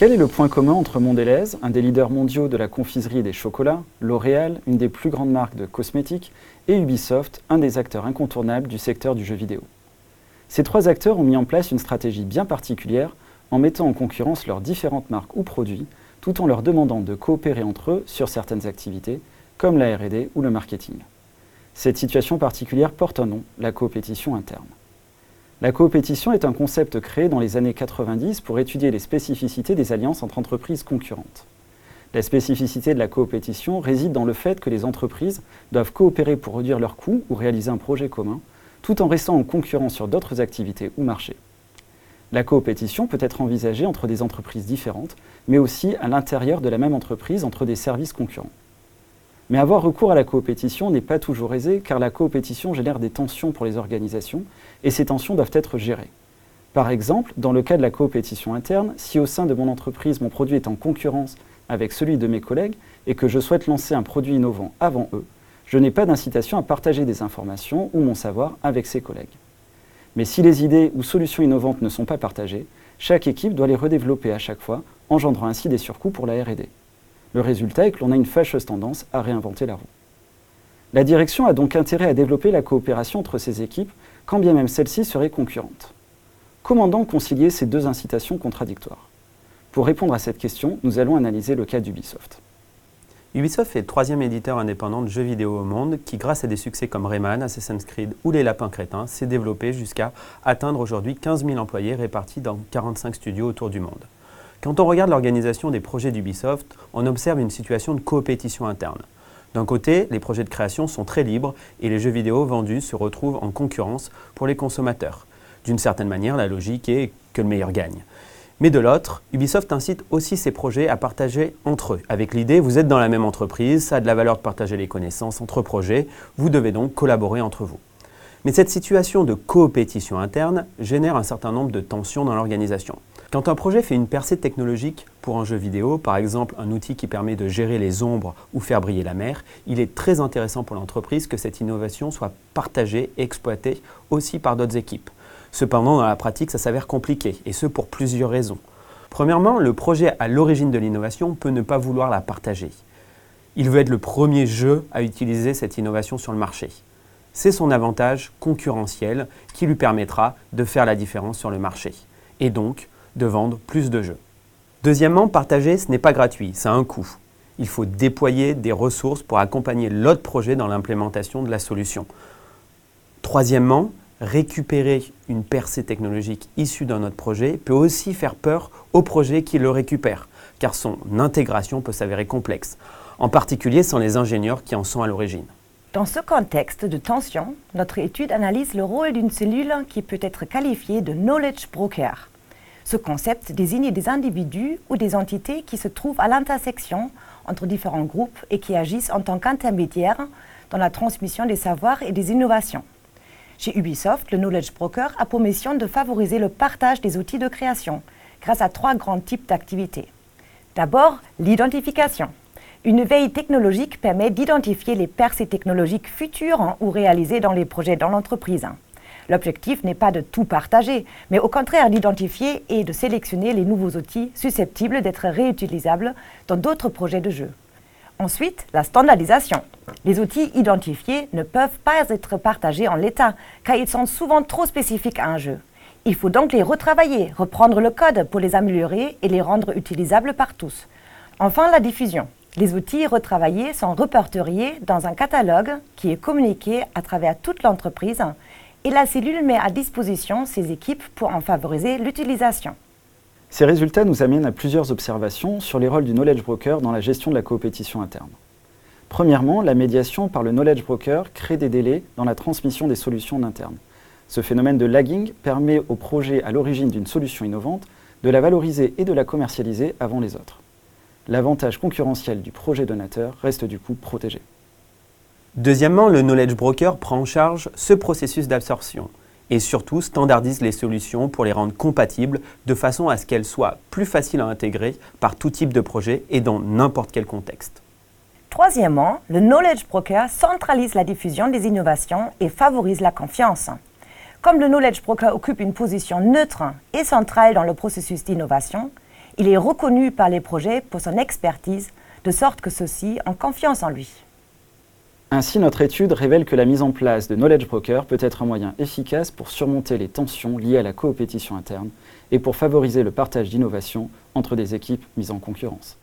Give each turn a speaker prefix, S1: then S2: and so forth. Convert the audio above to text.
S1: Quel est le point commun entre Mondelez, un des leaders mondiaux de la confiserie des chocolats, L'Oréal, une des plus grandes marques de cosmétiques, et Ubisoft, un des acteurs incontournables du secteur du jeu vidéo? Ces trois acteurs ont mis en place une stratégie bien particulière en mettant en concurrence leurs différentes marques ou produits, tout en leur demandant de coopérer entre eux sur certaines activités, comme la RD ou le marketing. Cette situation particulière porte un nom, la coopétition interne. La coopétition est un concept créé dans les années 90 pour étudier les spécificités des alliances entre entreprises concurrentes. La spécificité de la coopétition réside dans le fait que les entreprises doivent coopérer pour réduire leurs coûts ou réaliser un projet commun, tout en restant en concurrence sur d'autres activités ou marchés. La coopétition peut être envisagée entre des entreprises différentes, mais aussi à l'intérieur de la même entreprise entre des services concurrents. Mais avoir recours à la coopétition n'est pas toujours aisé car la coopétition génère des tensions pour les organisations et ces tensions doivent être gérées. Par exemple, dans le cas de la coopétition interne, si au sein de mon entreprise mon produit est en concurrence avec celui de mes collègues et que je souhaite lancer un produit innovant avant eux, je n'ai pas d'incitation à partager des informations ou mon savoir avec ses collègues. Mais si les idées ou solutions innovantes ne sont pas partagées, chaque équipe doit les redévelopper à chaque fois, engendrant ainsi des surcoûts pour la RD. Le résultat est que l'on a une fâcheuse tendance à réinventer la roue. La direction a donc intérêt à développer la coopération entre ces équipes, quand bien même celles-ci seraient concurrentes. Comment donc concilier ces deux incitations contradictoires? Pour répondre à cette question, nous allons analyser le cas d'Ubisoft.
S2: Ubisoft est le troisième éditeur indépendant de jeux vidéo au monde qui, grâce à des succès comme Rayman, Assassin's Creed ou Les Lapins Crétins, s'est développé jusqu'à atteindre aujourd'hui 15 000 employés répartis dans 45 studios autour du monde. Quand on regarde l'organisation des projets d'Ubisoft, on observe une situation de coopétition interne. D'un côté, les projets de création sont très libres et les jeux vidéo vendus se retrouvent en concurrence pour les consommateurs. D'une certaine manière, la logique est que le meilleur gagne. Mais de l'autre, Ubisoft incite aussi ses projets à partager entre eux. Avec l'idée, vous êtes dans la même entreprise, ça a de la valeur de partager les connaissances entre projets, vous devez donc collaborer entre vous. Mais cette situation de coopétition interne génère un certain nombre de tensions dans l'organisation. Quand un projet fait une percée technologique pour un jeu vidéo, par exemple un outil qui permet de gérer les ombres ou faire briller la mer, il est très intéressant pour l'entreprise que cette innovation soit partagée et exploitée aussi par d'autres équipes. Cependant, dans la pratique, ça s'avère compliqué, et ce pour plusieurs raisons. Premièrement, le projet à l'origine de l'innovation peut ne pas vouloir la partager. Il veut être le premier jeu à utiliser cette innovation sur le marché. C'est son avantage concurrentiel qui lui permettra de faire la différence sur le marché. Et donc, de vendre plus de jeux. Deuxièmement, partager, ce n'est pas gratuit, ça a un coût. Il faut déployer des ressources pour accompagner l'autre projet dans l'implémentation de la solution. Troisièmement, récupérer une percée technologique issue d'un autre projet peut aussi faire peur au projet qui le récupère, car son intégration peut s'avérer complexe, en particulier sans les ingénieurs qui en sont à l'origine.
S3: Dans ce contexte de tension, notre étude analyse le rôle d'une cellule qui peut être qualifiée de knowledge broker. Ce concept désigne des individus ou des entités qui se trouvent à l'intersection entre différents groupes et qui agissent en tant qu'intermédiaires dans la transmission des savoirs et des innovations. Chez Ubisoft, le Knowledge Broker a pour mission de favoriser le partage des outils de création grâce à trois grands types d'activités. D'abord, l'identification. Une veille technologique permet d'identifier les percées technologiques futures ou réalisées dans les projets dans l'entreprise. L'objectif n'est pas de tout partager, mais au contraire d'identifier et de sélectionner les nouveaux outils susceptibles d'être réutilisables dans d'autres projets de jeu. Ensuite, la standardisation. Les outils identifiés ne peuvent pas être partagés en l'état, car ils sont souvent trop spécifiques à un jeu. Il faut donc les retravailler, reprendre le code pour les améliorer et les rendre utilisables par tous. Enfin, la diffusion. Les outils retravaillés sont repertoriés dans un catalogue qui est communiqué à travers toute l'entreprise et la cellule met à disposition ses équipes pour en favoriser l'utilisation.
S1: Ces résultats nous amènent à plusieurs observations sur les rôles du knowledge broker dans la gestion de la coopétition interne. Premièrement, la médiation par le knowledge broker crée des délais dans la transmission des solutions internes. Ce phénomène de lagging permet au projet à l'origine d'une solution innovante de la valoriser et de la commercialiser avant les autres. L'avantage concurrentiel du projet donateur reste du coup protégé.
S2: Deuxièmement, le knowledge broker prend en charge ce processus d'absorption et surtout standardise les solutions pour les rendre compatibles de façon à ce qu'elles soient plus faciles à intégrer par tout type de projet et dans n'importe quel contexte.
S3: Troisièmement, le knowledge broker centralise la diffusion des innovations et favorise la confiance. Comme le knowledge broker occupe une position neutre et centrale dans le processus d'innovation, Il est reconnu par les projets pour son expertise, de sorte que ceux-ci ont confiance en lui.
S1: Ainsi, notre étude révèle que la mise en place de Knowledge Broker peut être un moyen efficace pour surmonter les tensions liées à la coopétition interne et pour favoriser le partage d'innovations entre des équipes mises en concurrence.